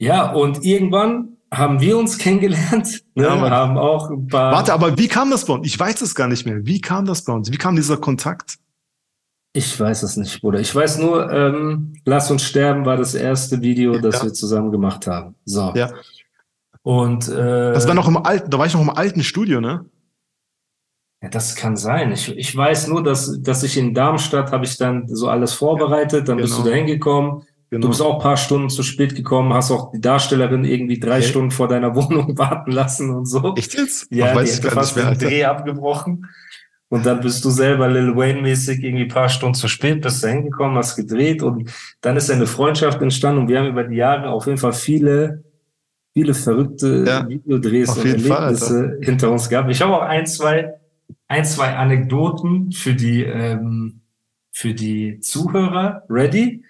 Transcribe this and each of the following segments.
Ja, und irgendwann haben wir uns kennengelernt, ne, Ja, Mann. haben auch ein paar. Warte, aber wie kam das bei uns? Ich weiß es gar nicht mehr. Wie kam das bei uns? Wie kam dieser Kontakt? Ich weiß es nicht, Bruder. Ich weiß nur, ähm, Lass uns sterben war das erste Video, das Ja. wir zusammen gemacht haben. So. Ja. Und äh, Das war noch im alten, da war ich noch im alten Studio, ne? ja, das kann sein. Ich, ich weiß nur, dass, dass ich in Darmstadt habe ich dann so alles vorbereitet, dann bist genau. du da hingekommen. Genau. Du bist auch ein paar Stunden zu spät gekommen, hast auch die Darstellerin irgendwie drei Okay. Stunden vor deiner Wohnung warten lassen und so. Echt jetzt? Ja, Ach, die weiß ich hätte gar fast den. Dreh abgebrochen. Und dann bist du selber Lil Wayne-mäßig irgendwie ein paar Stunden zu spät, bist da hingekommen, hast gedreht und dann ist eine Freundschaft entstanden und wir haben über die Jahre auf jeden Fall viele, viele verrückte Ja, Videodrehs und jeden Fall, Erlebnisse hinter uns gehabt. Ich habe auch ein, zwei, ein, zwei Anekdoten für die, ähm, für die Zuhörer ready.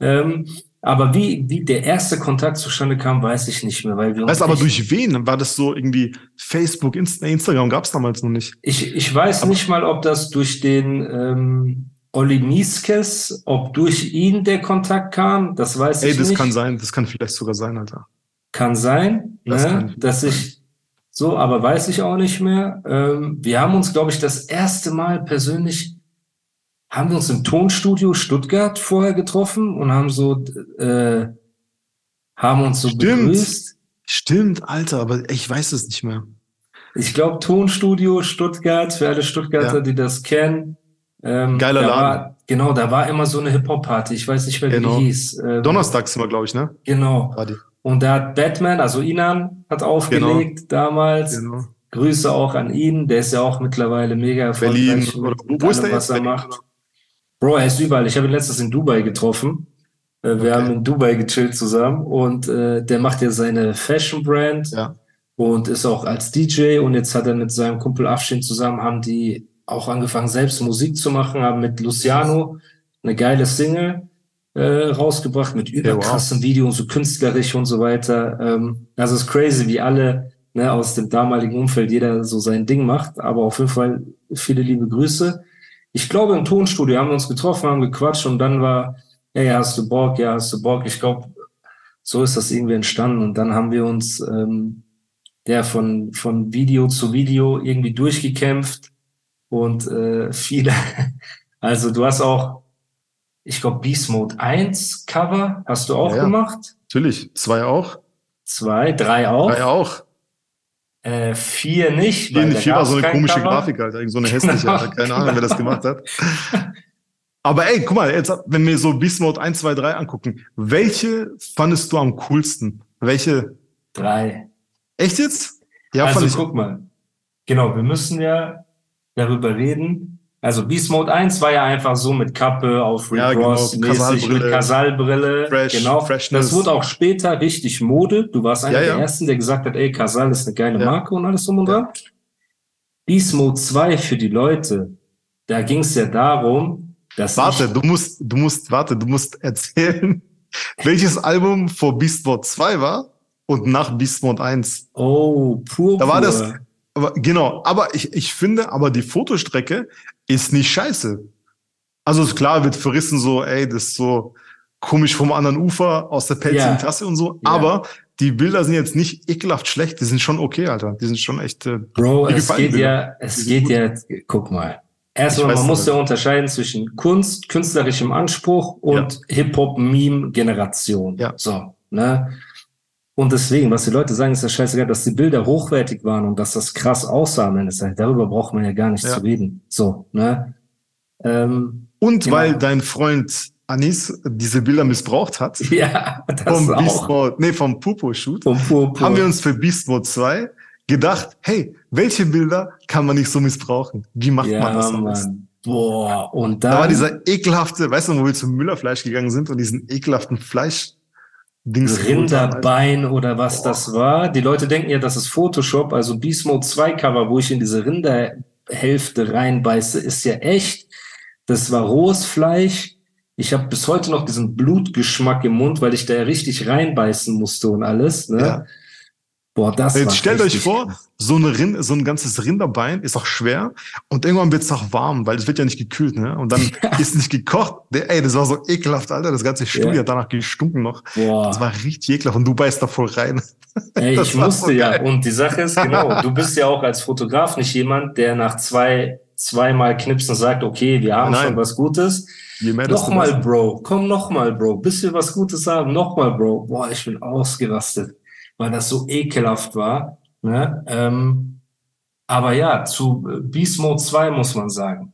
Ähm, aber wie, wie der erste Kontakt zustande kam, weiß ich nicht mehr, weil wir Weißt du, aber durch wen? War das so irgendwie Facebook, Insta, Instagram gab's damals noch nicht? Ich, ich weiß nicht mal, ob das durch den ähm, Olli Mieskes, ob durch ihn der Kontakt kam. Das weiß Ey, ich das nicht. kann sein, das kann vielleicht sogar sein, Alter. Kann sein, Das ne? kann dass ich so, aber weiß ich auch nicht mehr. Ähm, wir haben uns, glaube ich, das erste Mal persönlich haben wir uns im Tonstudio Stuttgart vorher getroffen und haben so äh, haben uns so Stimmt. begrüßt. Stimmt, Alter, aber ich weiß es nicht mehr. Ich glaube, Tonstudio Stuttgart, für alle Stuttgarter, Ja. die das kennen. Ähm, Geiler Laden. War, genau, da war immer so eine Hip-Hop-Party. Ich weiß nicht mehr, Genau. wie die hieß. Ähm, Donnerstags immer, glaube ich, ne? Genau. Die. Und da hat Batman, also Inan, hat aufgelegt damals. Genau. Grüße auch an ihn. Der ist ja auch mittlerweile mega Berlin. erfolgreich Oder, mit, mit wo ist der was jetzt? er macht. Bro, er ist überall. Ich habe ihn letztens in Dubai getroffen. Äh, Wir Okay. haben in Dubai gechillt zusammen und äh, der macht ja seine Fashion Brand Ja. und ist auch als DJ und jetzt hat er mit seinem Kumpel Afshin zusammen haben die auch angefangen selbst Musik zu machen, haben mit Luciano eine geile Single äh, rausgebracht mit wow. überkrassen Videos, so künstlerisch und so weiter. Ähm, also es ist crazy, wie alle ne, aus dem damaligen Umfeld jeder so sein Ding macht, aber auf jeden Fall viele liebe Grüße. Ich glaube, im Tonstudio haben wir uns getroffen, haben gequatscht und dann war, hey, hast du Bock? Ja, hast du Bock? Ich glaube, so ist das irgendwie entstanden und dann haben wir uns ähm, ja von, von Video zu Video irgendwie durchgekämpft und äh, viele, also du hast auch, ich glaube, Beast Mode 1 Cover hast du auch Ja, ja. gemacht. Natürlich. Zwei auch. Zwei, drei auch. Drei auch. Äh, vier nicht. Vier, vier war so eine komische Cover. Grafik. Irgend so eine hässliche, Genau, Alter. Keine Ahnung, wer das gemacht hat. Aber ey, guck mal, jetzt, wenn wir so Beast Mode 1, 2, 3 angucken, welche fandest du am coolsten? Welche? Drei. Echt jetzt? Ja, also fand ich. guck mal. Genau, wir müssen ja darüber reden. Also Beast Mode 1 war ja einfach so mit Kappe auf Rick Ja, genau, Ross mäßig Kasalbrille. mit Kasalbrille. Fresh, genau. Freshness. Das wurde auch später richtig Mode. Du warst einer Ja, der ja. ersten, der gesagt hat, ey, Kasal ist eine geile. Marke und alles drum und dran. Beast Mode 2 für die Leute, da ging es ja darum, dass Warte, du musst, du musst, warte, du musst erzählen, welches Album vor Beast Mode 2 war und nach Beast Mode 1. oh, pur, Da war das, aber genau, aber ich, ich finde, aber die Fotostrecke ist nicht scheiße. Also ist klar, wird verrissen so, ey, das ist so komisch vom anderen Ufer aus der pelzigen Ja. Tasse und so, Ja. aber die Bilder sind jetzt nicht ekelhaft schlecht, die sind schon okay, Alter. Die sind schon echt, äh, Bro, es geht die ja, es geht ja, guck mal. Erstmal, man muss ja unterscheiden zwischen Kunst, künstlerischem Anspruch und Hip-Hop-Meme-Generation. Ja. So, ne? Und deswegen, was die Leute sagen, ist ja scheißegal, dass die Bilder hochwertig waren und dass das krass aussah am Ende. Tages. Darüber braucht man ja gar nicht Ja. zu reden. So, ne? Ähm, und Genau. weil dein Freund Anis diese Bilder missbraucht hat, ja, das vom Beast auch. Mode, nee, vom pur. haben wir uns für Beast Mode 2 gedacht, hey, welche Bilder kann man nicht so missbrauchen? Wie macht ja, man das am besten? Boah, und dann. Da war dieser ekelhafte, weißt du, wo wir zum Müllerfleisch gegangen sind und diesen ekelhaften Fleisch. Dings Rinderbein oder was Boah. das war. Die Leute denken ja, das ist Photoshop. Also Beast Mode 2 Cover, wo ich in diese Rinderhälfte reinbeiße, ist ja echt. Das war rohes Fleisch. Ich habe bis heute noch diesen Blutgeschmack im Mund, weil ich da ja richtig reinbeißen musste und alles. Ne? Ja. Boah, das Jetzt stellt euch vor, so, eine Rind, so ein ganzes Rinderbein ist auch schwer und irgendwann wird es auch warm, weil es wird ja nicht gekühlt, ne? Und dann ist nicht gekocht. Ey, das war so ekelhaft, Alter. Das ganze Studio ja. hat danach gestunken noch. Boah. Das war richtig ekelhaft und du beißt da voll rein. Ey, ich musste so ja. Und die Sache ist, genau, du bist ja auch als Fotograf nicht jemand, der nach zwei, zweimal Knipsen sagt, okay, wir haben Nein. schon was Gutes. Nochmal, Bro, komm nochmal, Bro, bis wir was Gutes haben, nochmal, Bro. Boah, ich bin ausgerastet weil das so ekelhaft war. Ne? Ähm, aber ja, zu Beast Mode 2 muss man sagen.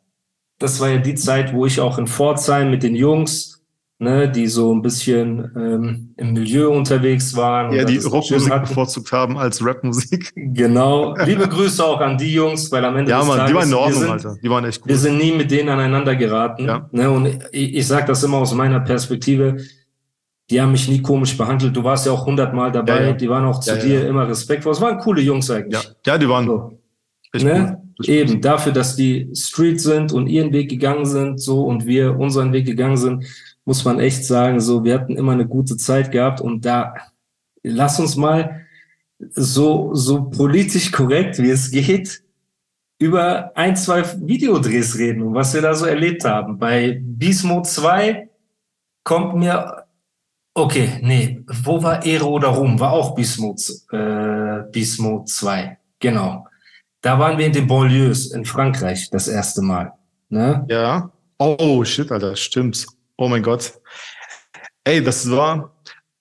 Das war ja die Zeit, wo ich auch in Pforzheim mit den Jungs, ne, die so ein bisschen ähm, im Milieu unterwegs waren. Ja, die Rockmusik bevorzugt haben als Rapmusik. Genau. Liebe Grüße auch an die Jungs, weil am Ende ja, des Mann, Tages, die waren in Ordnung, sind, Alter. Die waren echt gut. Wir sind nie mit denen aneinander geraten. Ja. Ne, und ich, ich sage das immer aus meiner Perspektive die haben mich nie komisch behandelt. Du warst ja auch hundertmal dabei. Ja, ja. Die waren auch zu ja, dir immer respektvoll. Es waren coole Jungs eigentlich. Ja, ja die waren. So. Ne? Eben dafür, dass die Street sind und ihren Weg gegangen sind, so und wir unseren Weg gegangen sind, muss man echt sagen, so wir hatten immer eine gute Zeit gehabt und da lass uns mal so so politisch korrekt wie es geht über ein zwei Videodrehs reden und was wir da so erlebt haben. Bei Mode 2 kommt mir Okay, nee. Wo war Ehre oder Ruhm? War auch Bismuth, äh, Bismuth 2. Genau. Da waren wir in den Banlieues in Frankreich das erste Mal. Ne? Ja. Oh, shit, Alter, stimmt's. Oh mein Gott. Ey, das war,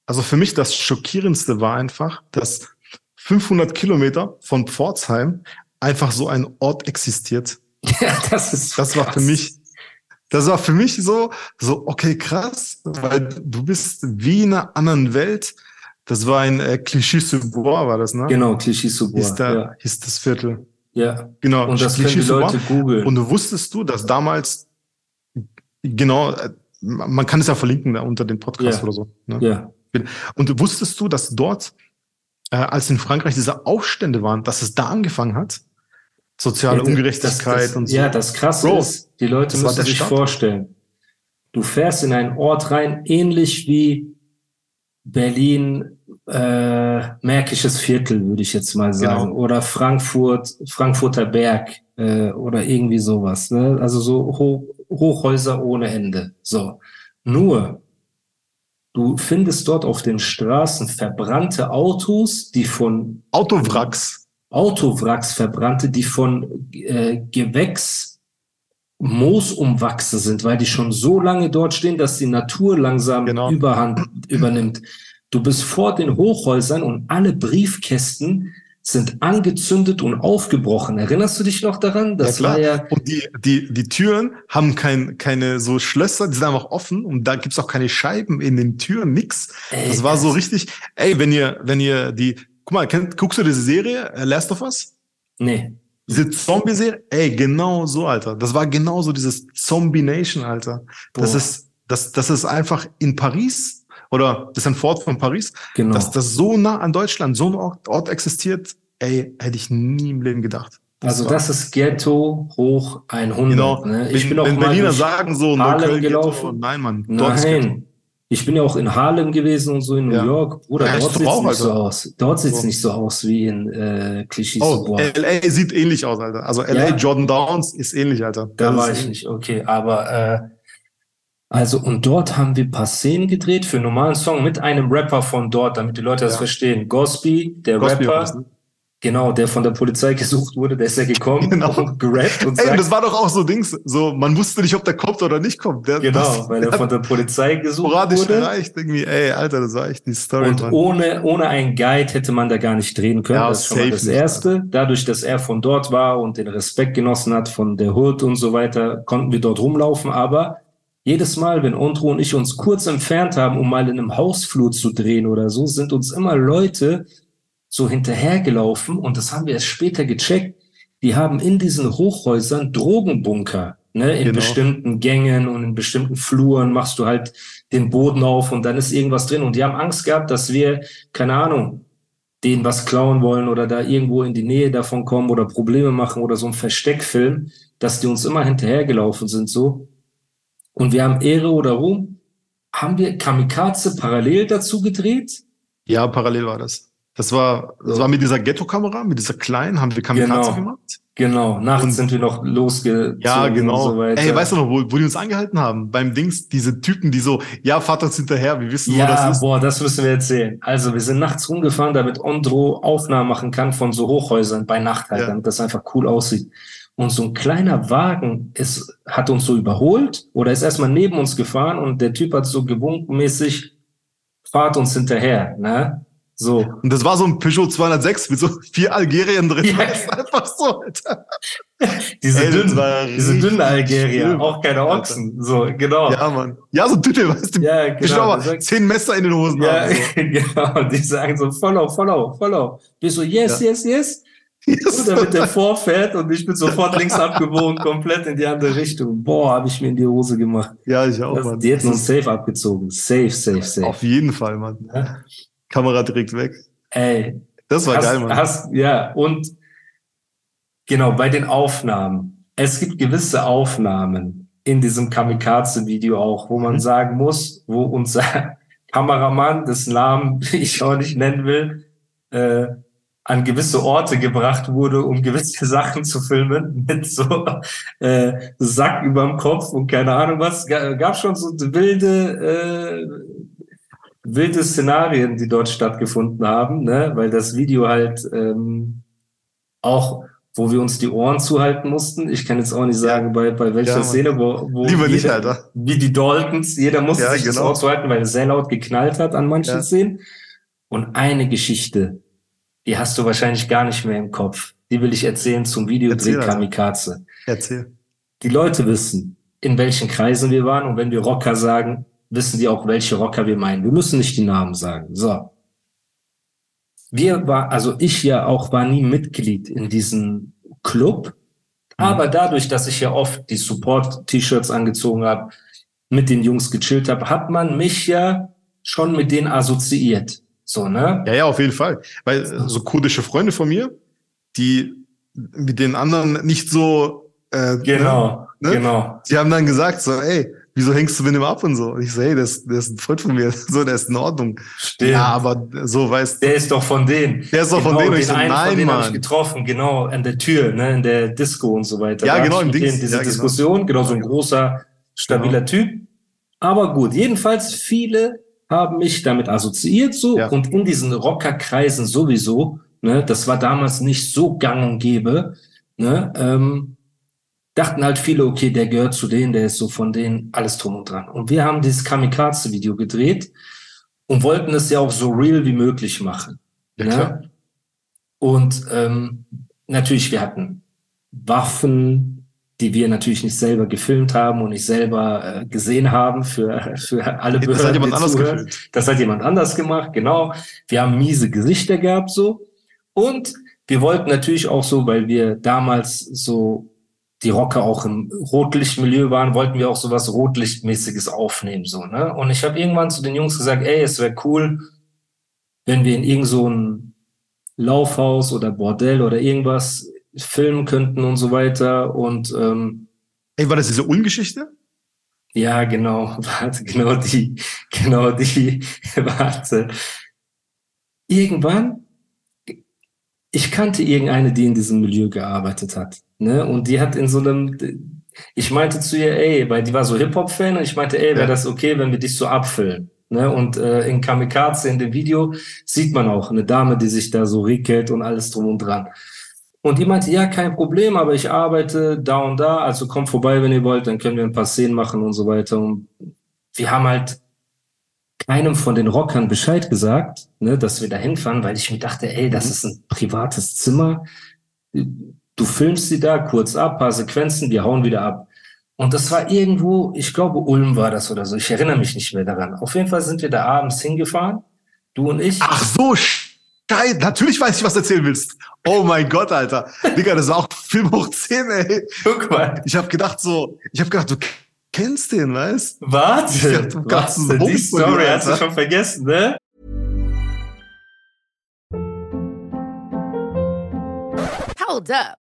also für mich das Schockierendste war einfach, dass 500 Kilometer von Pforzheim einfach so ein Ort existiert. Ja, das ist Das krass. war für mich das war für mich so, so, okay, krass, weil du bist wie in einer anderen Welt. Das war ein äh, Clichy-sous-Bois, war das, ne? Genau, Clichy-sous-Bois. Hieß, da, ja. hieß das Viertel. Ja. Genau. Und das können die Leute googeln. Und wusstest du, dass damals, genau, äh, man kann es ja verlinken da unter dem Podcast ja. oder so. Ne? Ja. Und wusstest du, dass dort, äh, als in Frankreich diese Aufstände waren, dass es da angefangen hat? Soziale ja, Ungerechtigkeit das, das, und so. Ja, das Krasse Bro, ist, die Leute müssen sich Stadt. vorstellen. Du fährst in einen Ort rein, ähnlich wie Berlin, äh, Märkisches Viertel, würde ich jetzt mal sagen, genau. oder Frankfurt, Frankfurter Berg äh, oder irgendwie sowas. Ne? Also so Hoch, Hochhäuser ohne Ende. So. Nur, du findest dort auf den Straßen verbrannte Autos, die von Autowracks Autowracks verbrannte, die von äh, Gewächs Moos umwachsen sind, weil die schon so lange dort stehen, dass die Natur langsam genau. Überhand übernimmt. Du bist vor den Hochhäusern und alle Briefkästen sind angezündet und aufgebrochen. Erinnerst du dich noch daran? Das ja, war ja. Und die, die, die Türen haben kein, keine so Schlösser, die sind einfach offen und da gibt's auch keine Scheiben in den Türen, nix. Ey, das war so richtig, ey, wenn ihr, wenn ihr die, Guck mal, kenn, guckst du diese Serie, äh, Last of Us? Nee. Diese Zombie-Serie? Ey, genau so, Alter. Das war genau so dieses Zombie-Nation, Alter. Das ist, das, das ist einfach in Paris oder das ist ein Fort von Paris. Genau. Dass das so nah an Deutschland, so ein Ort, Ort existiert, ey, hätte ich nie im Leben gedacht. Das also das ist Ghetto hoch 100. Genau. Ne? Ich wenn, bin auch wenn Berliner sagen so, Harlem gelaufen. Ghetto, nein, Mann. Nein, ich bin ja auch in Harlem gewesen und so in New ja. York. Bruder, ja, dort sieht es nicht Alter. so aus. Dort sieht es nicht so aus wie in äh, Klischees. Oh, LA sieht ähnlich aus, Alter. Also LA ja. Jordan Downs ist ähnlich, Alter. Da war ich nicht, okay. Aber äh, also und dort haben wir ein paar Szenen gedreht für einen normalen Song mit einem Rapper von dort, damit die Leute das verstehen. Gosby, der Gosby Rapper, Genau, der von der Polizei gesucht wurde, der ist ja gekommen genau. und gerappt und Ey, sagt, das war doch auch so Dings, so man wusste nicht, ob der kommt oder nicht kommt. Der, genau, das, weil er von der Polizei gesucht sporadisch wurde. erreicht irgendwie, ey, Alter, das war echt die Story. Und Mann. ohne ohne einen Guide hätte man da gar nicht drehen können. Ja, das ist schon mal das nicht, erste. Alter. Dadurch, dass er von dort war und den Respekt genossen hat von der Hood und so weiter, konnten wir dort rumlaufen. Aber jedes Mal, wenn Ondro und ich uns kurz entfernt haben, um mal in einem Hausflur zu drehen oder so, sind uns immer Leute so hinterhergelaufen und das haben wir erst später gecheckt. Die haben in diesen Hochhäusern Drogenbunker Ne? In genau. bestimmten Gängen und in bestimmten Fluren machst du halt den Boden auf und dann ist irgendwas drin. Und die haben Angst gehabt, dass wir, keine Ahnung, denen was klauen wollen oder da irgendwo in die Nähe davon kommen oder Probleme machen oder so ein Versteckfilm, dass die uns immer hinterhergelaufen sind so. Und wir haben Ehre oder Ruhm. Haben wir Kamikaze parallel dazu gedreht? Ja, parallel war das. Das war, das war mit dieser Ghetto-Kamera, mit dieser kleinen, haben wir Kamikaze genau. gemacht. Genau, nachts und, sind wir noch losgezogen. Ja, genau. So Ey, weißt du noch, wo, wo die uns angehalten haben? Beim Dings, diese Typen, die so, ja, fahrt uns hinterher, wir wissen, ja, wo das ist. boah, das müssen wir erzählen. Also, wir sind nachts rumgefahren, damit Ondro Aufnahmen machen kann von so Hochhäusern bei Nacht halt, ja. damit das einfach cool aussieht. Und so ein kleiner Wagen ist, hat uns so überholt oder ist erstmal neben uns gefahren und der Typ hat so gewunkenmäßig, fahrt uns hinterher, ne? So. Und das war so ein Peugeot 206 mit so vier Algerien drin. Ja. Das ist einfach so, Alter. diese, Ey, dünnen, diese dünnen Algerier, schlimm. auch keine Ochsen. So, genau. Ja, Mann. Ja, so Tüte, weißt du. Ja, genau. Sagt, zehn Messer in den Hosen ja, haben. So. genau. Die sagen so, follow, follow, follow. Bist so, yes, ja. yes, yes. Yes. Und damit der vorfährt und ich bin sofort links abgebogen, komplett in die andere Richtung. Boah, habe ich mir in die Hose gemacht. Ja, ich auch, das, Mann. Die hätten uns safe abgezogen. Safe, safe, safe. Auf jeden Fall, Mann. Ja? Kamera direkt weg. Ey. Das war hast, geil, Mann. Hast, ja, und genau, bei den Aufnahmen. Es gibt gewisse Aufnahmen in diesem Kamikaze-Video auch, wo man mhm. sagen muss, wo unser Kameramann, dessen Namen ich auch nicht nennen will, äh, an gewisse Orte gebracht wurde, um gewisse Sachen zu filmen, mit so äh, Sack überm Kopf und keine Ahnung was. Gab schon so wilde äh, wilde Szenarien, die dort stattgefunden haben, ne? weil das Video halt ähm, auch, wo wir uns die Ohren zuhalten mussten. Ich kann jetzt auch nicht sagen, bei, bei welcher ja, Szene, wo, wo Lieber jeder, nicht, Alter. wie die Daltons, jeder musste ja, sich genau. das Ohr zuhalten, weil es sehr laut geknallt hat an manchen ja. Szenen. Und eine Geschichte, die hast du wahrscheinlich gar nicht mehr im Kopf. Die will ich erzählen zum Videodreh Kamikaze. Erzähl. Die Leute wissen, in welchen Kreisen wir waren und wenn wir Rocker sagen, wissen die auch, welche Rocker wir meinen. Wir müssen nicht die Namen sagen. So. Wir war, also ich ja auch war nie Mitglied in diesem Club. Mhm. Aber dadurch, dass ich ja oft die Support-T-Shirts angezogen habe, mit den Jungs gechillt habe, hat man mich ja schon mit denen assoziiert. So, ne? Ja, ja, auf jeden Fall. Weil so kurdische Freunde von mir, die mit den anderen nicht so äh, genau, ne? ne? genau. Die haben dann gesagt so, ey, wieso hängst du mit ihm ab und so? Und ich so, hey, der ist, der ist ein Freund von mir, so, der ist in Ordnung. Stimmt. Ja, aber so weißt du. Der ist doch von denen. Der ist doch genau, von denen. Den ich so, nein, von Mann. habe ich getroffen, genau, an der Tür, ne, in der Disco und so weiter. Ja, da genau, im Dings. Diese ja, Diskussion, genau, so ein großer, stabiler genau. Typ. Aber gut, jedenfalls viele haben mich damit assoziiert so ja. und in diesen Rockerkreisen sowieso, ne, das war damals nicht so gang und gäbe, ne, ähm, dachten halt viele, okay, der gehört zu denen, der ist so von denen, alles drum und dran. Und wir haben dieses Kamikaze-Video gedreht und wollten es ja auch so real wie möglich machen. Ja, ne? Und ähm, natürlich, wir hatten Waffen, die wir natürlich nicht selber gefilmt haben und nicht selber äh, gesehen haben für, für alle Behörden. Das hat jemand anders gefilmt. Das hat jemand anders gemacht, genau. Wir haben miese Gesichter gehabt so. Und wir wollten natürlich auch so, weil wir damals so die Rocker auch im Rotlichtmilieu waren, wollten wir auch sowas Rotlichtmäßiges aufnehmen, so, ne? Und ich habe irgendwann zu den Jungs gesagt, ey, es wäre cool, wenn wir in irgend so ein Laufhaus oder Bordell oder irgendwas filmen könnten und so weiter. Und ähm, Ey, war das diese Ungeschichte? Ja, genau, warte, genau die, genau die, warte. Irgendwann, ich kannte irgendeine, die in diesem Milieu gearbeitet hat. Ne? Und die hat in so einem, ich meinte zu ihr, ey, weil die war so Hip-Hop-Fan und ich meinte, ey, wäre das okay, wenn wir dich so abfüllen? Ne? Und äh, in Kamikaze, in dem Video, sieht man auch eine Dame, die sich da so rickelt und alles drum und dran. Und die meinte, ja, kein Problem, aber ich arbeite da und da, also kommt vorbei, wenn ihr wollt, dann können wir ein paar Szenen machen und so weiter. Und wir haben halt keinem von den Rockern Bescheid gesagt, ne, dass wir da hinfahren, weil ich mir dachte, ey, das mhm. ist ein privates Zimmer Du filmst sie da kurz ab, paar Sequenzen, wir hauen wieder ab. Und das war irgendwo, ich glaube, Ulm war das oder so. Ich erinnere mich nicht mehr daran. Auf jeden Fall sind wir da abends hingefahren, du und ich. Ach so, geil. Natürlich weiß ich, was du erzählen willst. Oh mein Gott, Alter. Digga, das war auch Film hoch 10, ey. Guck mal. Ich habe gedacht so, ich habe gedacht, du kennst den, weißt? Warte, warte, die Story hast du schon vergessen, ne? Hold up.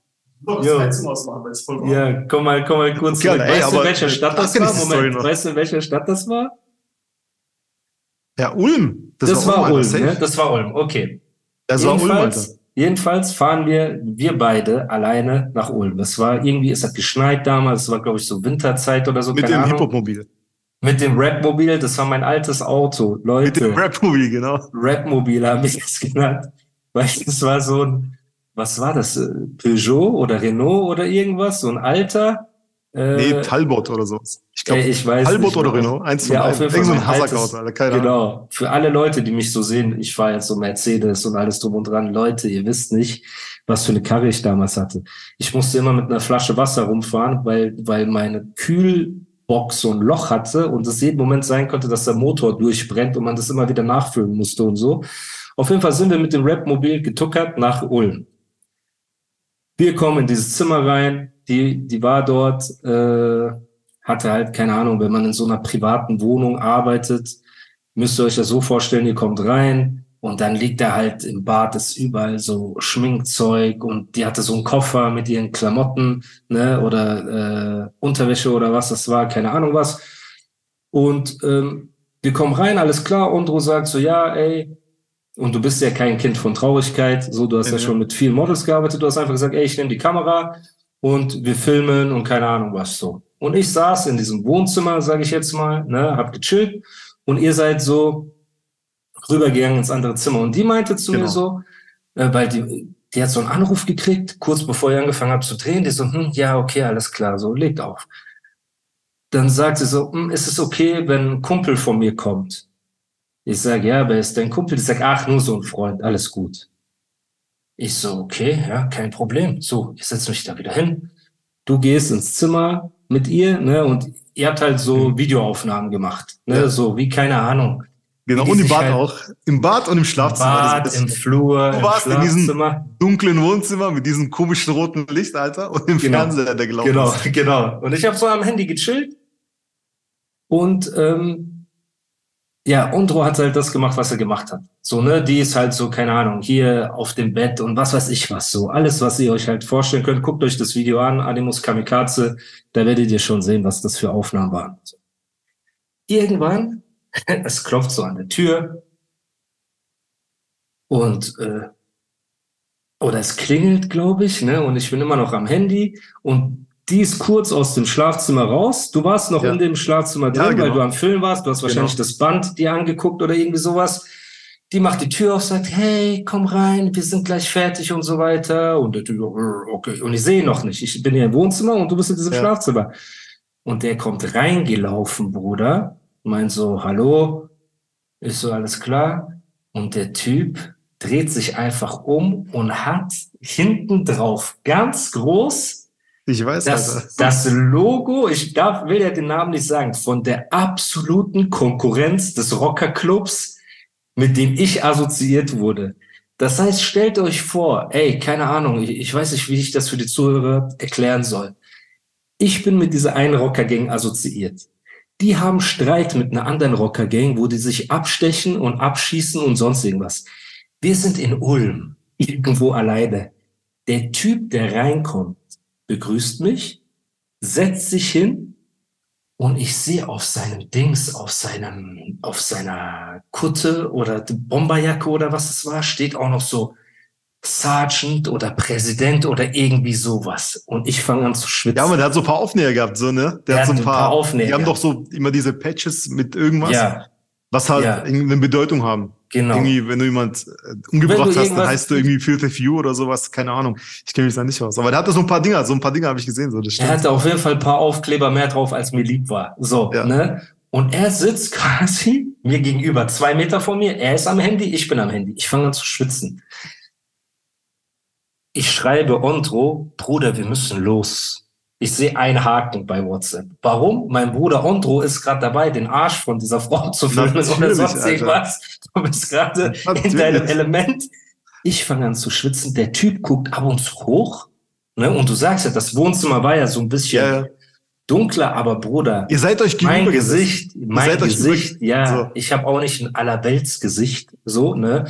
Ja, komm mal, komm mal kurz zurück. Ey, weißt du, in welcher Stadt das war? Moment, weißt du, in welcher Stadt das war? Ja, Ulm. Das, das war, war, Ulm, ne? Das war Ulm, okay. Das jedenfalls, war Ulm, Alter. Jedenfalls fahren wir, wir beide alleine nach Ulm. Es war irgendwie, es hat geschneit damals, es war, glaube ich, so Winterzeit oder so. Mit dem Hip-Hop-Mobil. Mit dem Rap-Mobil, das war mein altes Auto, Leute. Mit dem Rap-Mobil, genau. Rap-Mobil habe ich das genannt. Weil das war so ein, was war das? Äh, Peugeot oder Renault oder irgendwas? So ein alter? Äh, nee, Talbot oder so. Ich glaube, weiß Talbot oder Renault, eins von ja, jeden Fall so ein Hasserkaut, Alter, keine Genau. Ahnung. Für alle Leute, die mich so sehen, ich fahre jetzt so Mercedes und alles drum und dran. Leute, ihr wisst nicht, was für eine Karre ich damals hatte. Ich musste immer mit einer Flasche Wasser rumfahren, weil, weil meine Kühlbox so ein Loch hatte und es jeden Moment sein konnte, dass der Motor durchbrennt und man das immer wieder nachfüllen musste und so. Auf jeden Fall sind wir mit dem Rap-Mobil getuckert nach Ulm. Wir kommen in dieses Zimmer rein, die, die war dort, äh, hatte halt, keine Ahnung, wenn man in so einer privaten Wohnung arbeitet, müsst ihr euch das so vorstellen, ihr kommt rein und dann liegt da halt im Bad ist überall so Schminkzeug und die hatte so einen Koffer mit ihren Klamotten, ne, oder äh, Unterwäsche oder was das war, keine Ahnung was. Und ähm, wir kommen rein, alles klar, und du sagst so, ja, ey, und du bist ja kein Kind von Traurigkeit, so, du hast ja, ja schon mit vielen Models gearbeitet, du hast einfach gesagt, ey, ich nehme die Kamera und wir filmen und keine Ahnung was so. Und ich saß in diesem Wohnzimmer, sage ich jetzt mal, ne, hab gechillt und ihr seid so rübergegangen ins andere Zimmer und die meinte zu genau. mir so, äh, weil die, die hat so einen Anruf gekriegt, kurz bevor ich angefangen habe zu drehen, die so, hm, ja, okay, alles klar, so, legt auf. Dann sagt sie so, hm, ist es okay, wenn ein Kumpel von mir kommt? Ich sage, ja, wer ist dein Kumpel? Ich sage, ach, nur so ein Freund, alles gut. Ich so, okay, ja, kein Problem. So, ich setze mich da wieder hin. Du gehst ins Zimmer mit ihr, ne, und ihr habt halt so mhm. Videoaufnahmen gemacht, ne, ja. so wie, keine Ahnung. Genau, und im Bad halt auch. Im Bad und im Schlafzimmer. Bad, im Flur, Du warst in diesem dunklen Wohnzimmer mit diesem komischen roten Licht, Alter, und im genau. Fernseher, der gelaufen genau, ist. Genau, genau. Und ich habe so am Handy gechillt und ähm, ja, Undro hat halt das gemacht, was er gemacht hat. So, ne, die ist halt so, keine Ahnung, hier auf dem Bett und was weiß ich was so. Alles, was ihr euch halt vorstellen könnt, guckt euch das Video an, Animus Kamikaze, da werdet ihr schon sehen, was das für Aufnahmen waren. Irgendwann, es klopft so an der Tür und äh, oder es klingelt, glaube ich, ne? Und ich bin immer noch am Handy und die ist kurz aus dem Schlafzimmer raus. Du warst noch ja. in dem Schlafzimmer drin, ja, genau. weil du am Film warst. Du hast wahrscheinlich genau. das Band dir angeguckt oder irgendwie sowas. Die macht die Tür auf, sagt, hey, komm rein, wir sind gleich fertig und so weiter. Und der Typ, äh, okay. Und ich sehe noch nicht. Ich bin hier im Wohnzimmer und du bist in diesem ja. Schlafzimmer. Und der kommt reingelaufen, Bruder. Meint so, hallo. Ist so alles klar? Und der Typ dreht sich einfach um und hat hinten drauf ganz groß ich weiß das, das Logo, ich darf, will ja den Namen nicht sagen, von der absoluten Konkurrenz des Rockerclubs, mit dem ich assoziiert wurde. Das heißt, stellt euch vor, ey, keine Ahnung, ich, ich weiß nicht, wie ich das für die Zuhörer erklären soll. Ich bin mit dieser einen Rocker-Gang assoziiert. Die haben Streit mit einer anderen Rocker-Gang, wo die sich abstechen und abschießen und sonst irgendwas. Wir sind in Ulm, irgendwo alleine. Der Typ, der reinkommt, begrüßt mich, setzt sich hin und ich sehe auf seinem Dings, auf seinem, auf seiner Kutte oder Bomberjacke oder was es war, steht auch noch so Sergeant oder Präsident oder irgendwie sowas. Und ich fange an zu schwitzen. Ja, aber der hat so ein paar Aufnäher gehabt, so, ne? Der, der hat so ein paar, paar Aufnäher. Die haben doch so immer diese Patches mit irgendwas, ja. was halt ja. eine Bedeutung haben. Genau. Irgendwie, wenn du jemand äh, umgebracht hast, dann heißt du irgendwie Filter Few oder sowas, keine Ahnung. Ich kenne mich da nicht aus. Aber der hatte so ein paar Dinger, so ein paar Dinger habe ich gesehen, so, das stimmt. Er hatte auf jeden Fall ein paar Aufkleber mehr drauf, als mir lieb war. So, ja. ne? Und er sitzt quasi mir gegenüber, zwei Meter vor mir. Er ist am Handy, ich bin am Handy. Ich fange an zu schwitzen. Ich schreibe Ondro, Bruder, wir müssen los. Ich sehe einen Haken bei WhatsApp. Warum? Mein Bruder Ondro ist gerade dabei, den Arsch von dieser Frau zu filmen oder sonst irgendwas. Du bist gerade in deinem Element. Ich fange an zu schwitzen. Der Typ guckt ab und zu hoch. Ne? Und du sagst ja, das Wohnzimmer war ja so ein bisschen ja, dunkler, aber Bruder. Ihr seid euch gegenüber. Mein Gesicht, mein Gesicht, ja. So. Ich habe auch nicht ein Allerweltsgesicht, so, ne?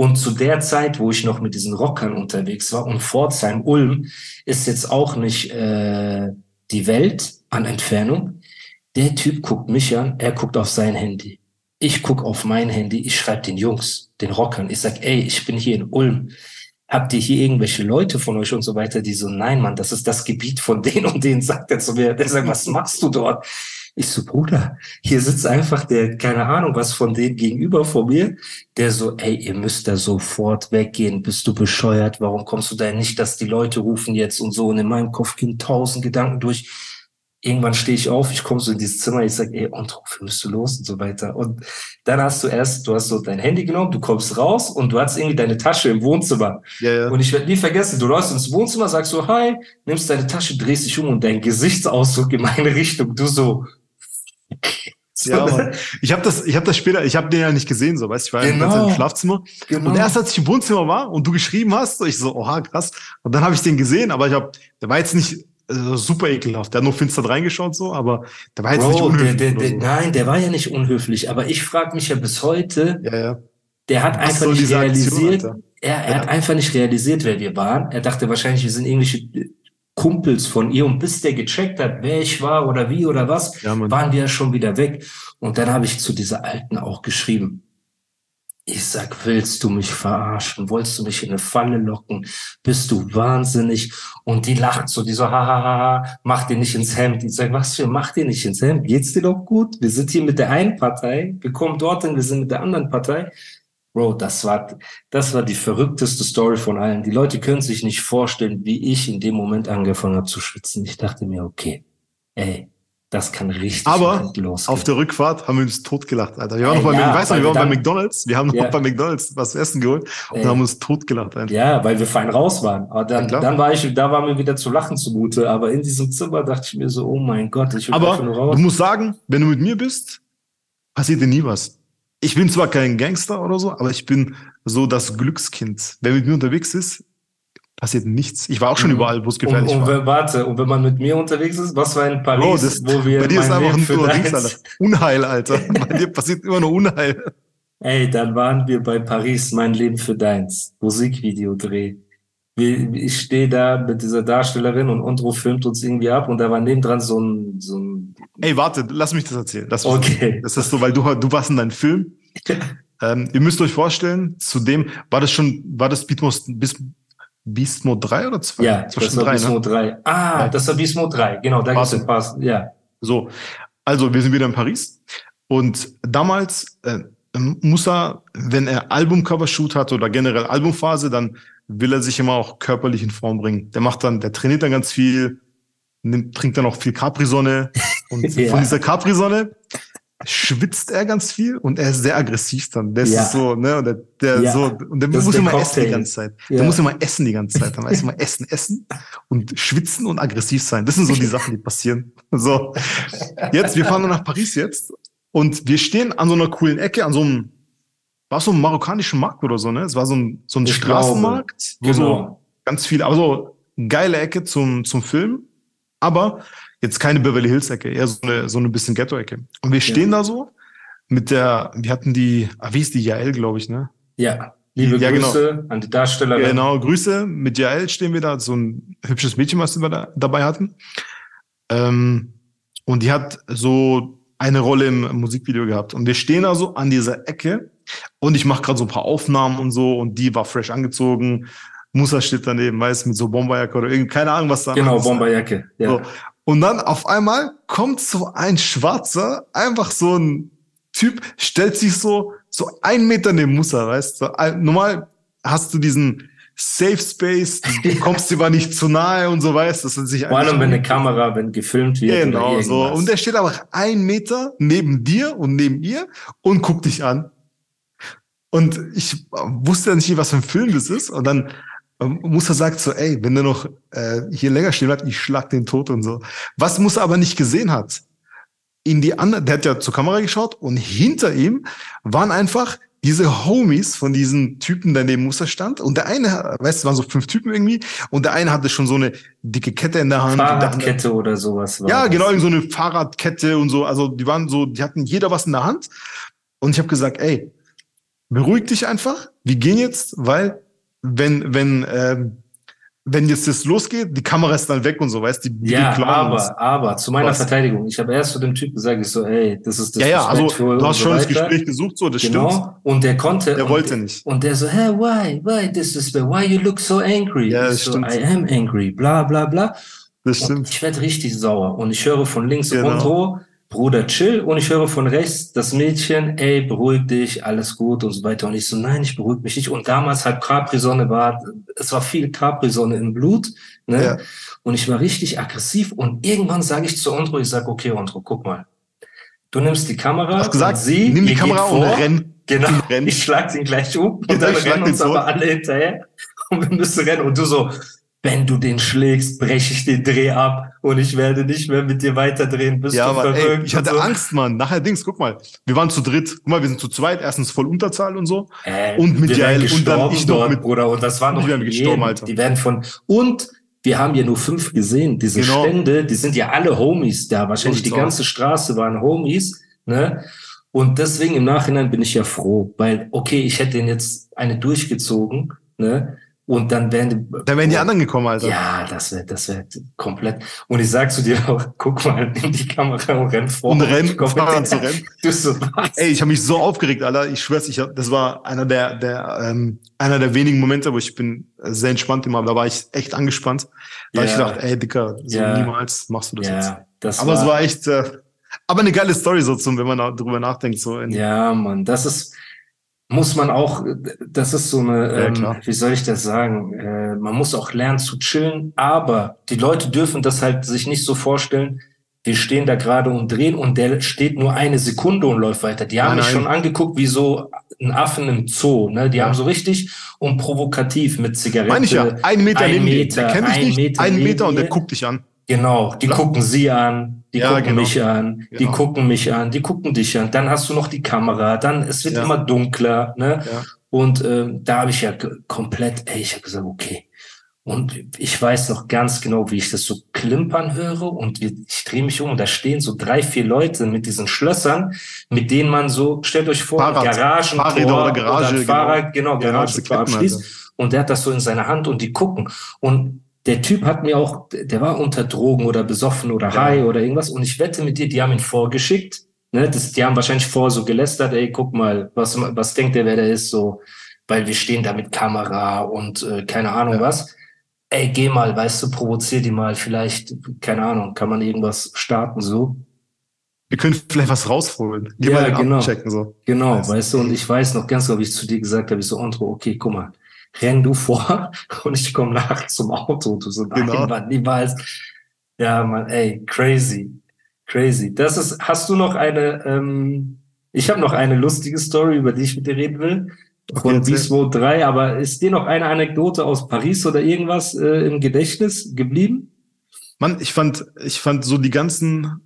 Und zu der Zeit, wo ich noch mit diesen Rockern unterwegs war und Pforzheim, Ulm, ist jetzt auch nicht äh, die Welt an Entfernung. Der Typ guckt mich an, er guckt auf sein Handy. Ich guck auf mein Handy, ich schreibe den Jungs, den Rockern. Ich sag, ey, ich bin hier in Ulm. Habt ihr hier irgendwelche Leute von euch und so weiter, die so, nein, Mann, das ist das Gebiet von denen und denen sagt er zu mir. Der sagt, was machst du dort? Ich so, Bruder, hier sitzt einfach der, keine Ahnung, was von dem gegenüber vor mir, der so, ey, ihr müsst da sofort weggehen, bist du bescheuert, warum kommst du da nicht, dass die Leute rufen jetzt und so. Und in meinem Kopf gehen tausend Gedanken durch. Irgendwann stehe ich auf, ich komme so in dieses Zimmer, ich sage, ey, und wofür bist du los und so weiter. Und dann hast du erst, du hast so dein Handy genommen, du kommst raus und du hast irgendwie deine Tasche im Wohnzimmer. Ja, ja. Und ich werde nie vergessen, du läufst ins Wohnzimmer, sagst so, hi, nimmst deine Tasche, drehst dich um und dein Gesichtsausdruck in meine Richtung, du so, ja, Mann. Ich habe das, ich habe das später, ich habe den ja nicht gesehen, so weißt, ich war genau. im Schlafzimmer genau. und erst als ich im Wohnzimmer war und du geschrieben hast, so ich so, oha, krass. Und dann habe ich den gesehen, aber ich habe, der war jetzt nicht äh, super ekelhaft. Der hat nur finster reingeschaut so, aber der war jetzt Bro, nicht unhöflich. Der, der, der. Nein, der war ja nicht unhöflich, aber ich frage mich ja bis heute, ja, ja. der hat einfach nicht realisiert, Aktion, er, er ja. hat einfach nicht realisiert, wer wir waren. Er dachte wahrscheinlich, wir sind irgendwelche Kumpels von ihr und bis der gecheckt hat, wer ich war oder wie oder was, ja, waren wir ja schon wieder weg. Und dann habe ich zu dieser Alten auch geschrieben. Ich sag, willst du mich verarschen? Wolltest du mich in eine Falle locken? Bist du wahnsinnig? Und die lacht so, die so, hahaha, mach dir nicht ins Hemd. Ich sag, was für, mach dir nicht ins Hemd? Geht's dir doch gut? Wir sind hier mit der einen Partei, wir kommen dorthin, wir sind mit der anderen Partei. Bro, das war, das war die verrückteste Story von allen. Die Leute können sich nicht vorstellen, wie ich in dem Moment angefangen habe zu schwitzen. Ich dachte mir, okay, ey, das kann richtig Aber losgehen. auf der Rückfahrt haben wir uns totgelacht, Alter. Wir waren noch bei, ja, weißt du, wir waren dann, bei McDonalds. Wir haben noch ja. bei McDonalds was zu essen geholt und ey. haben uns totgelacht, Alter. Ja, weil wir fein raus waren. Aber dann, ja, dann war ich, da war mir wieder zu lachen zumute. Aber in diesem Zimmer dachte ich mir so, oh mein Gott, ich will Aber nur raus. du musst sagen, wenn du mit mir bist, passiert dir nie was ich bin zwar kein Gangster oder so, aber ich bin so das Glückskind. Wer mit mir unterwegs ist, passiert nichts. Ich war auch schon mhm. überall, wo es gefährlich und, und, war. Warte, und wenn man mit mir unterwegs ist, was war in Paris, Bro, das, wo wir Bei dir ist einfach nur Dings, Alter. Unheil, Alter. bei dir passiert immer nur Unheil. Ey, dann waren wir bei Paris, mein Leben für deins. Musikvideo dreh ich stehe da mit dieser Darstellerin und Ondro filmt uns irgendwie ab und da war nebendran so ein, so ein Ey, warte, lass mich das erzählen. Lass okay. Das ist so, weil du, du warst in deinem Film. ähm, ihr müsst euch vorstellen, zudem war das schon, war das Beast, Beast, Beast Mode 3 oder 2? Ja, das, das war 3, Beast ne? Mode 3. Ah, ja. das war Beast Mode 3. Genau, da gibt es Pass. Ja. So. Also, wir sind wieder in Paris. Und damals, äh, muss er, wenn er Albumcover-Shoot hat oder generell Albumphase, dann will er sich immer auch körperlich in Form bringen. Der macht dann, der trainiert dann ganz viel, nimmt, trinkt dann auch viel Capri-Sonne. Und ja. von dieser Capri-Sonne schwitzt er ganz viel und er ist sehr aggressiv dann. Der ja. ist so, ne, und der, der ja. so, und der das muss immer Cocktail. essen die ganze Zeit. Ja. Der muss immer essen die ganze Zeit. Dann weiß immer essen, essen und schwitzen und aggressiv sein. Das sind so die Sachen, die passieren. So. Jetzt, wir fahren nach Paris jetzt und wir stehen an so einer coolen Ecke, an so einem war so ein marokkanischen Markt oder so, ne? Es war so ein, so ein Straßenmarkt, wo genau. so ganz viele, aber so geile Ecke zum, zum Film. Aber Jetzt keine Beverly Hills-Ecke, eher so eine, so eine bisschen Ghetto-Ecke. Und wir stehen ja. da so mit der, wir hatten die, ah, wie ist die Jael, glaube ich, ne? Ja. Liebe ja, genau. Grüße genau. an die Darstellerin. Genau, Grüße. Mit Jael stehen wir da, so ein hübsches Mädchen, was wir da, dabei hatten. Ähm, und die hat so eine Rolle im Musikvideo gehabt. Und wir stehen da so an dieser Ecke und ich mache gerade so ein paar Aufnahmen und so und die war fresh angezogen. Musa steht daneben, weiß mit so Bomberjacke oder irgendwie, keine Ahnung, was da Genau, Bomberjacke, ja. So. Und dann auf einmal kommt so ein Schwarzer, einfach so ein Typ, stellt sich so, so ein Meter neben Musa, weißt du? Normal hast du diesen Safe Space, du kommst dir nicht zu nahe und so weißt, dass sich Vor allem, wenn eine Kamera, wenn gefilmt wird. Genau, so. Und der steht aber ein Meter neben dir und neben ihr und guckt dich an. Und ich wusste ja nicht, was für ein Film das ist. Und dann ähm, Musa sagt so, ey, wenn der noch äh, hier länger stehen bleibt, ich schlag den tot und so. Was Musa aber nicht gesehen hat, in die andere, der hat ja zur Kamera geschaut und hinter ihm waren einfach diese Homies von diesen Typen, der neben Musa stand. Und der eine, weißt du, waren so fünf Typen irgendwie. Und der eine hatte schon so eine dicke Kette in der Hand. Fahrradkette oder sowas. War ja, das. genau, so eine Fahrradkette und so. Also die waren so, die hatten jeder was in der Hand. Und ich habe gesagt, ey, beruhig dich einfach. Wir gehen jetzt, weil wenn, wenn, ähm, wenn jetzt das losgeht, die Kamera ist dann weg und so, weißt du? Ja, aber, uns. aber, zu meiner Was? Verteidigung, ich habe erst zu dem Typen gesagt, ich so, ey, das ist das Ja, ja, also du hast schon so das Gespräch gesucht, so, das genau. stimmt. Und der konnte. Der wollte nicht. Und der so, hey, why, why this is, why you look so angry? Ja, das so, stimmt. I am angry, bla, bla, bla. Das stimmt. Und ich werde richtig sauer und ich höre von links genau. und so, Bruder, chill. Und ich höre von rechts das Mädchen, ey, beruhig dich, alles gut und so weiter. Und ich so, nein, ich beruhige mich nicht. Und damals halt Capri-Sonne war, es war viel Capri-Sonne im Blut. Ne? Ja. Und ich war richtig aggressiv. Und irgendwann sage ich zu Ondro, ich sage, okay, Ondro, guck mal. Du nimmst die Kamera. Hast gesagt, sie, nimm die Kamera und renn. Genau. Renn. Ich schlag ihn gleich um und dann rennen uns aber alle hinterher. Und wir müssen rennen. Und du so, wenn du den schlägst, breche ich den Dreh ab und ich werde nicht mehr mit dir weiterdrehen. Bist ja, du aber ey, ich hatte so. Angst, Mann. Nachher Dings, guck mal, wir waren zu dritt. Guck mal, wir sind zu zweit. Erstens voll Unterzahl und so. Äh, und mit Jael und dann ich noch mit Bruder. Und das war noch jeden, gestorben, Alter. Die werden von und wir haben ja nur fünf gesehen. Diese genau. Stände, die sind ja alle Homies da. Wahrscheinlich die ganze Straße waren Homies. Ne? Und deswegen im Nachhinein bin ich ja froh, weil okay, ich hätte den jetzt eine durchgezogen. Ne? Und dann wären die, dann wären die anderen gekommen, Alter. Ja, das wäre das wäre komplett. Und ich sag zu dir auch, guck mal in die Kamera und renn vor. Und renn, fahren zu rennen. Du so, was? Ey, ich habe mich so aufgeregt, Alter. Ich schwör's, ich hab, das war einer der, der ähm, einer der wenigen Momente, wo ich bin sehr entspannt immer. Da war ich echt angespannt. Da ja. ich dachte, ey, Dicker, so ja. niemals machst du das ja, jetzt. Das aber war, es war echt, äh, aber eine geile Story so zum, wenn man darüber nachdenkt. So in, ja, man, das ist muss man auch, das ist so eine, ja, ähm, wie soll ich das sagen, äh, man muss auch lernen zu chillen, aber die Leute dürfen das halt sich nicht so vorstellen, wir stehen da gerade und drehen und der steht nur eine Sekunde und läuft weiter. Die haben nein, mich schon angeguckt wie so ein Affen im Zoo. Ne? Die ja. haben so richtig und provokativ mit Zigaretten. Meine ich ja, ein Meter ein neben Meter, dir. Kenn ich nicht. Meter ein Meter und der guckt dich an. Genau, die Klar. gucken sie an, die ja, gucken genau. mich an, die genau. gucken mich an, die gucken dich an. Dann hast du noch die Kamera, dann es wird ja. immer dunkler, ne? Ja. Und ähm, da habe ich ja komplett, ey, ich habe gesagt, okay. Und ich weiß noch ganz genau, wie ich das so klimpern höre und ich drehe mich um und da stehen so drei, vier Leute mit diesen Schlössern, mit denen man so, stellt euch vor, Fahrrad, Garagen, Fahrräder oder Garage, oder Fahrrad, genau, genau Garage abschließt. Und der hat das so in seiner Hand und die gucken. Und der Typ hat mir auch, der war unter Drogen oder besoffen oder high ja. oder irgendwas. Und ich wette mit dir, die haben ihn vorgeschickt. Ne? Das, die haben wahrscheinlich vor so gelästert, ey, guck mal, was, was denkt der, wer der ist, so, weil wir stehen da mit Kamera und äh, keine Ahnung ja. was. Ey, geh mal, weißt du, provozier die mal, vielleicht, keine Ahnung, kann man irgendwas starten, so. Wir können vielleicht was rausholen. Die ja, genau. Abchecken, so. Genau, weißt, weißt du, und ich weiß noch ganz genau, wie ich zu dir gesagt habe, ich so, Andro, okay, guck mal, renn du vor und ich komme nach zum Auto. Du so, nein, genau. Mann, niemals. Ja, Mann, ey, crazy. Crazy. Das ist, hast du noch eine, ähm, ich habe noch eine lustige Story, über die ich mit dir reden will. Von okay, Mode 3, aber ist dir noch eine Anekdote aus Paris oder irgendwas äh, im Gedächtnis geblieben? Mann, ich fand, ich fand so die ganzen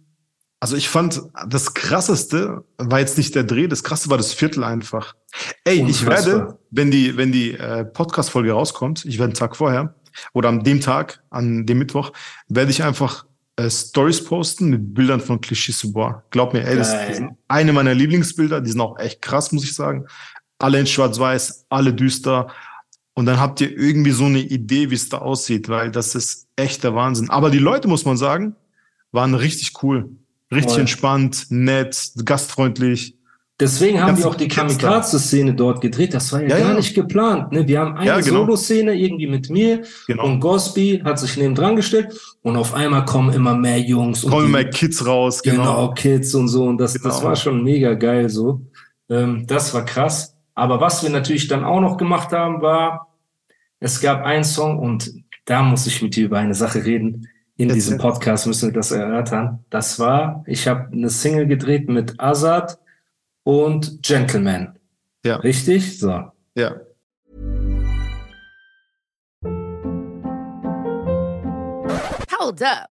also ich fand, das krasseste war jetzt nicht der Dreh, das krasse war das Viertel einfach. Ey, Unfassbar. ich werde, wenn die, wenn die äh, Podcast-Folge rauskommt, ich werde einen Tag vorher oder an dem Tag, an dem Mittwoch, werde ich einfach äh, Stories posten mit Bildern von Clichés Sous Glaub mir, ey, das sind eine meiner Lieblingsbilder. Die sind auch echt krass, muss ich sagen. Alle in Schwarz-Weiß, alle düster. Und dann habt ihr irgendwie so eine Idee, wie es da aussieht, weil das ist echt der Wahnsinn. Aber die Leute, muss man sagen, waren richtig cool. Richtig Voll. entspannt, nett, gastfreundlich. Deswegen haben wir auch die Kamikaze-Szene dort gedreht. Das war ja, ja gar ja. nicht geplant. Ne? Wir haben eine ja, genau. Solo-Szene irgendwie mit mir genau. und Gosby hat sich neben dran gestellt und auf einmal kommen immer mehr Jungs. Kommen mehr Kids raus. Genau. genau, Kids und so. Und das, genau. das war schon mega geil so. Ähm, das war krass. Aber was wir natürlich dann auch noch gemacht haben, war, es gab einen Song und da muss ich mit dir über eine Sache reden. In Jetzt diesem Podcast müssen wir das erörtern. Das war, ich habe eine Single gedreht mit Azad und Gentleman. Ja. Richtig? So. Ja. Hold up.